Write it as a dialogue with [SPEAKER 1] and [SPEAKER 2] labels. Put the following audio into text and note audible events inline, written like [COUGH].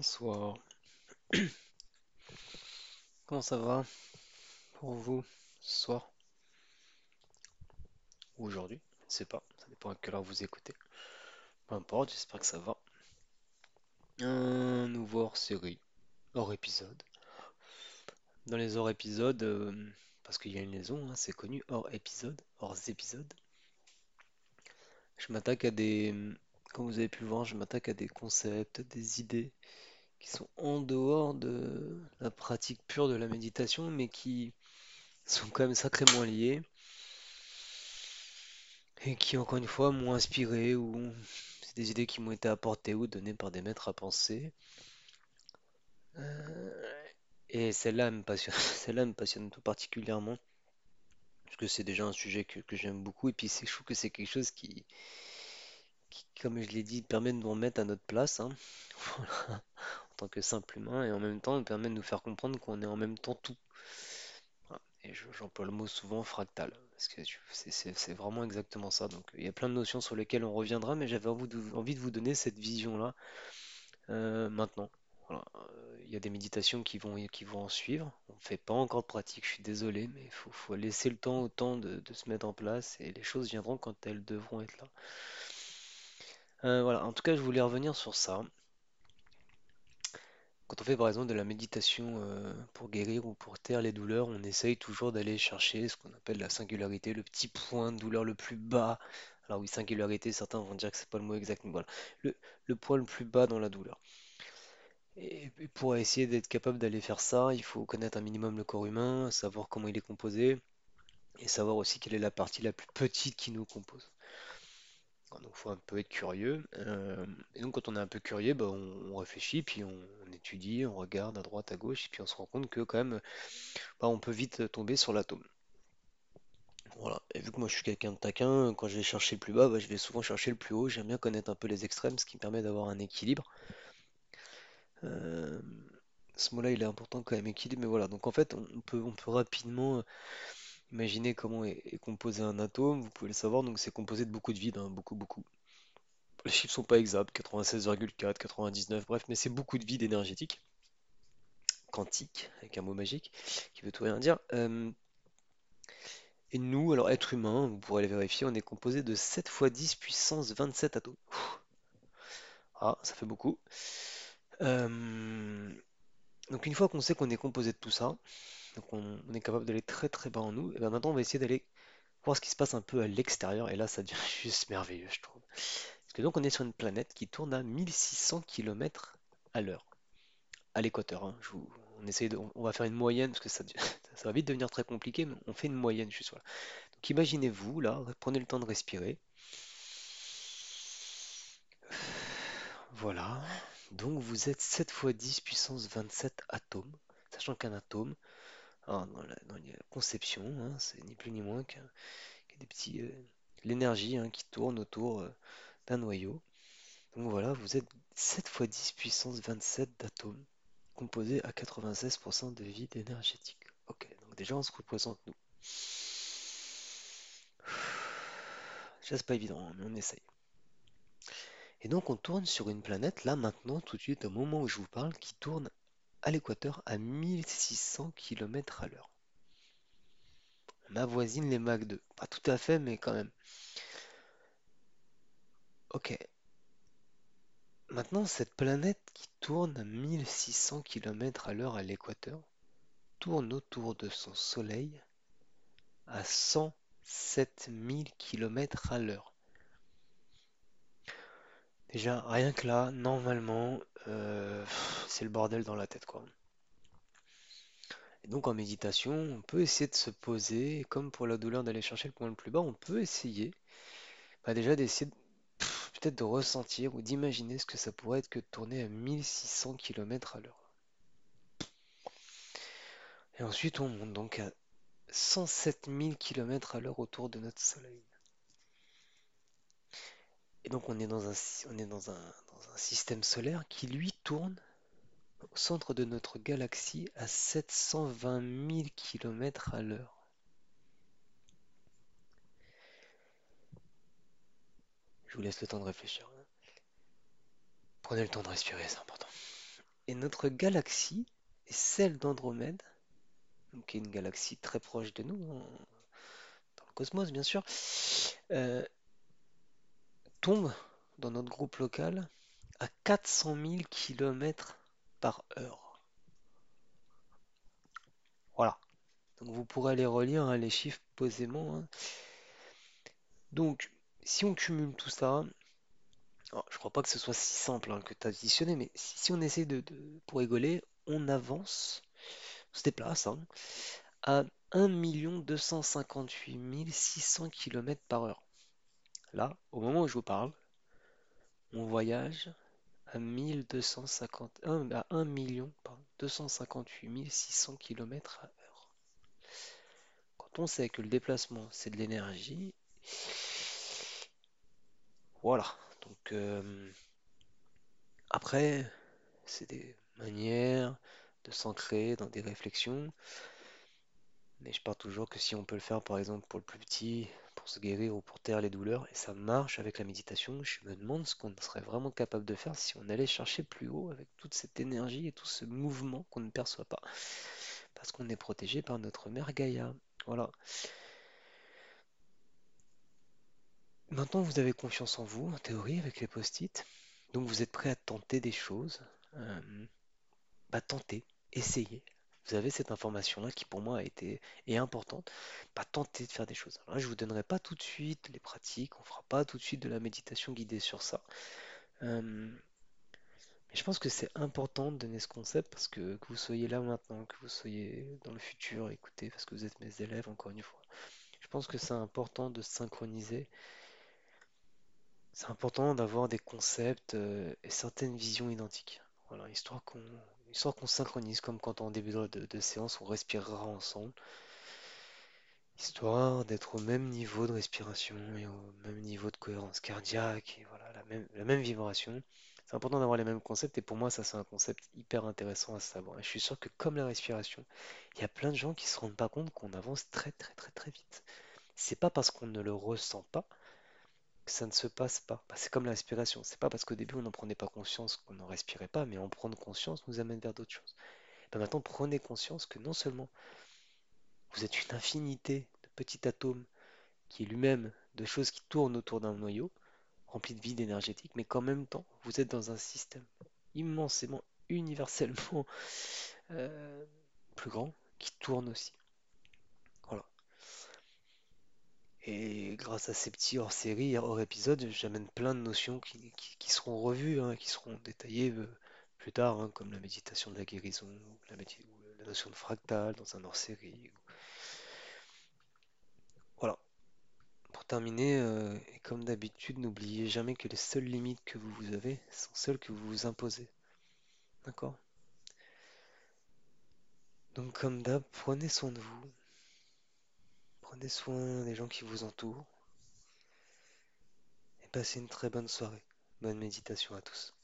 [SPEAKER 1] Bonsoir. [CLEARS THROAT] Comment ça va pour vous ce soir? Ou aujourd'hui? Je ne sais pas, ça dépend à quelle heure vous écoutez. Peu importe, j'espère que ça va. Un nouveau hors-série, hors épisode. Dans les hors épisodes, euh, parce qu'il y a une liaison, hein, c'est connu, hors épisode, hors épisode. Je m'attaque à des, comme vous avez pu voir, je m'attaque à des concepts, des idées qui sont en dehors de la pratique pure de la méditation, mais qui sont quand même sacrément liés. Et qui, encore une fois, m'ont inspiré ou c'est des idées qui m'ont été apportées ou données par des maîtres à penser. Euh, et celle-là me passionne, [LAUGHS] celle-là me passionne tout particulièrement. Parce que c'est déjà un sujet que, j'aime beaucoup. Et puis c'est, je trouve que c'est quelque chose qui, comme je l'ai dit, permet de nous remettre à notre place, hein, [LAUGHS] voilà, tant que simple humain et en même temps, permet de nous faire comprendre qu'on est en même temps tout. Et je- j'emploie le mot souvent fractal, parce que c'est vraiment exactement ça. Donc il y a plein de notions sur lesquelles on reviendra, mais j'avais envie de, vous donner cette vision-là euh, maintenant. Euh, Il y a des méditations qui vont, qui vont en suivre. On ne fait pas encore de pratique, je suis désolé, mais il faut, laisser le temps au temps de, de se mettre en place et les choses viendront quand elles devront être là. Euh, voilà, en tout cas, je voulais revenir sur ça. Quand on fait par exemple de la méditation euh, pour guérir ou pour taire les douleurs, on essaye toujours d'aller chercher ce qu'on appelle la singularité, le petit point de douleur le plus bas. Alors oui, singularité, certains vont dire que c'est pas le mot exact, mais voilà. Le, le point le plus bas dans la douleur. Et, et pour essayer d'être capable d'aller faire ça, il faut connaître un minimum le corps humain, savoir comment il est composé, et savoir aussi quelle est la partie la plus petite qui nous compose. Donc faut un peu être curieux. euh, et donc quand on est un peu curieux, bah, on, réfléchit, puis on, étudie, on regarde à droite, à gauche, et puis on se rend compte que quand même, bah, on peut vite tomber sur l'atome. Voilà. Et vu que moi je suis quelqu'un de taquin, quand je vais chercher le plus bas, bah, je vais souvent chercher le plus haut. J'aime bien connaître un peu les extrêmes, ce qui me permet d'avoir un équilibre. Euh, ce mot-là, il est important quand même, équilibre. Mais voilà. Donc en fait, on peut rapidement imaginer comment est, composé un atome. Vous pouvez le savoir. Donc c'est composé de beaucoup de vide, hein, beaucoup, beaucoup. Les chiffres sont pas exacts, 96,4, 99, bref, mais c'est beaucoup de vide énergétique, quantique, avec un mot magique, qui veut tout rien dire. Euh, et nous, alors être humain, vous pourrez le vérifier, on est composé de 7 fois 10 puissance 27 atomes. Ah, ça fait beaucoup. Euh, donc une fois qu'on sait qu'on est composé de tout ça, donc on, est capable d'aller très très bas en nous, et bien maintenant on va essayer d'aller voir ce qui se passe un peu à l'extérieur, et là ça devient [LAUGHS] juste merveilleux, je trouve. Parce que donc on est sur une planète qui tourne à 1600 km à l'heure. à l'équateur. hein. On on va faire une moyenne parce que ça, [LAUGHS] ça va vite devenir très compliqué, mais on fait une moyenne juste voilà. Donc imaginez-vous là, prenez le temps de respirer. Voilà. Donc vous êtes 7 fois 10 puissance 27 atomes, sachant qu'un atome, dans la, dans la conception, hein, c'est ni plus ni moins que des petits, euh, l'énergie hein, qui tourne autour euh, d'un noyau. Donc voilà, vous êtes 7 fois 10 puissance 27 d'atomes. composé à 96% de vide énergétique. Ok, donc déjà on se représente nous. [SIGHS] C'est pas évident, hein, mais on essaye. Et donc on tourne sur une planète, là maintenant, tout de suite, au moment où je vous parle, qui tourne à l'équateur à 1600 km à l'heure. On avoisine les Mach 2. Pas tout à fait, mais quand même. Ok, maintenant cette planète qui tourne à 1600 km à l'heure à l'équateur tourne autour de son Soleil à 107 000 km à l'heure. Déjà, rien que là, normalement, euh, c'est le bordel dans la tête, quoi. Et donc en méditation, on peut essayer de se poser, comme pour la douleur d'aller chercher le point le plus bas, on peut essayer, bah déjà d'essayer peut-être de ressentir ou d'imaginer ce que ça pourrait être que de tourner à 1600 km à l'heure. Et ensuite, on monte donc à 107 000 km à l'heure autour de notre Soleil. Et donc on est dans un, on est dans un, dans un système solaire qui lui tourne au centre de notre galaxie à 720 000 km à l'heure. Je vous laisse le temps de réfléchir. Prenez le temps de respirer, c'est important. Et notre galaxie est celle d'Andromède, qui est une galaxie très proche de nous, hein, dans le cosmos bien sûr, euh, tombe dans notre groupe local à 400 000 km par heure. Voilà. Donc vous pourrez aller relire hein, les chiffres posément. hein. Donc, si on cumule tout ça, alors, je crois pas que ce soit si simple hein, que d'additionner, mais si, on essaie de, pour rigoler, on avance, on se déplace à 1 258 600 km par heure. Là, au moment où je vous parle, on voyage à 1251, à 1 million, pardon, 258 600 km à heure. Quand on sait que le déplacement, c'est de l'énergie, voilà. Donc, euh, après, c'est des manières de s'ancrer dans des réflexions, mais je pars toujours que si on peut le faire, par exemple, pour le plus petit, pour se guérir ou pour taire les douleurs, et ça marche avec la méditation, je me demande ce qu'on serait vraiment capable de faire si on allait chercher plus haut avec toute cette énergie et tout ce mouvement qu'on ne perçoit pas, parce qu'on est protégé par notre mère Gaïa. Voilà. Maintenant, vous avez confiance en vous, en théorie, avec les post-it. Donc, vous êtes prêt à tenter des choses. Euh, bah, tentez, essayez. Vous avez cette information-là qui, pour moi, a été est importante. Bah, tentez de faire des choses. Alors là, je vous donnerai pas tout de suite les pratiques. On fera pas tout de suite de la méditation guidée sur ça. Euh, mais je pense que c'est important de donner ce concept parce que que vous soyez là maintenant, que vous soyez dans le futur, écoutez, parce que vous êtes mes élèves, encore une fois. Je pense que c'est important de se synchroniser C'est important d'avoir des concepts euh, et certaines visions identiques. Voilà, histoire qu'on synchronise, comme quand en début de, séance on respirera ensemble, histoire d'être au même niveau de respiration et au même niveau de cohérence cardiaque, et voilà, la même, vibration. C'est important d'avoir les mêmes concepts et pour moi ça c'est un concept hyper intéressant à savoir. Et je suis sûr que comme la respiration, il y a plein de gens qui se rendent pas compte qu'on avance très très très très vite. C'est pas parce qu'on ne le ressent pas que ça ne se passe pas. Bah, c'est comme la respiration. C'est pas parce qu'au début on n'en prenait pas conscience qu'on n'en respirait pas, mais en prendre conscience nous amène vers d'autres choses. Bah, maintenant, prenez conscience que non seulement vous êtes une infinité de petits atomes qui est lui-même de choses qui tournent autour d'un noyau rempli de vide énergétique, mais qu'en même temps vous êtes dans un système immensément, universellement euh, plus grand qui tourne aussi. Voilà. Et grâce à ces petits hors-série, hors épisodes, j'amène plein de notions qui, seront revues, hein, qui seront détaillées euh, plus tard, hein, comme la méditation de la guérison, ou la, médi- ou la notion de fractal dans un hors-série. Voilà. Pour terminer, euh, et comme d'habitude, n'oubliez jamais que les seules limites que vous vous avez sont celles que vous vous imposez. D'accord? Donc comme d'hab, prenez soin de vous, prenez soin des gens qui vous entourent, et passez une très bonne soirée. Bonne méditation à tous.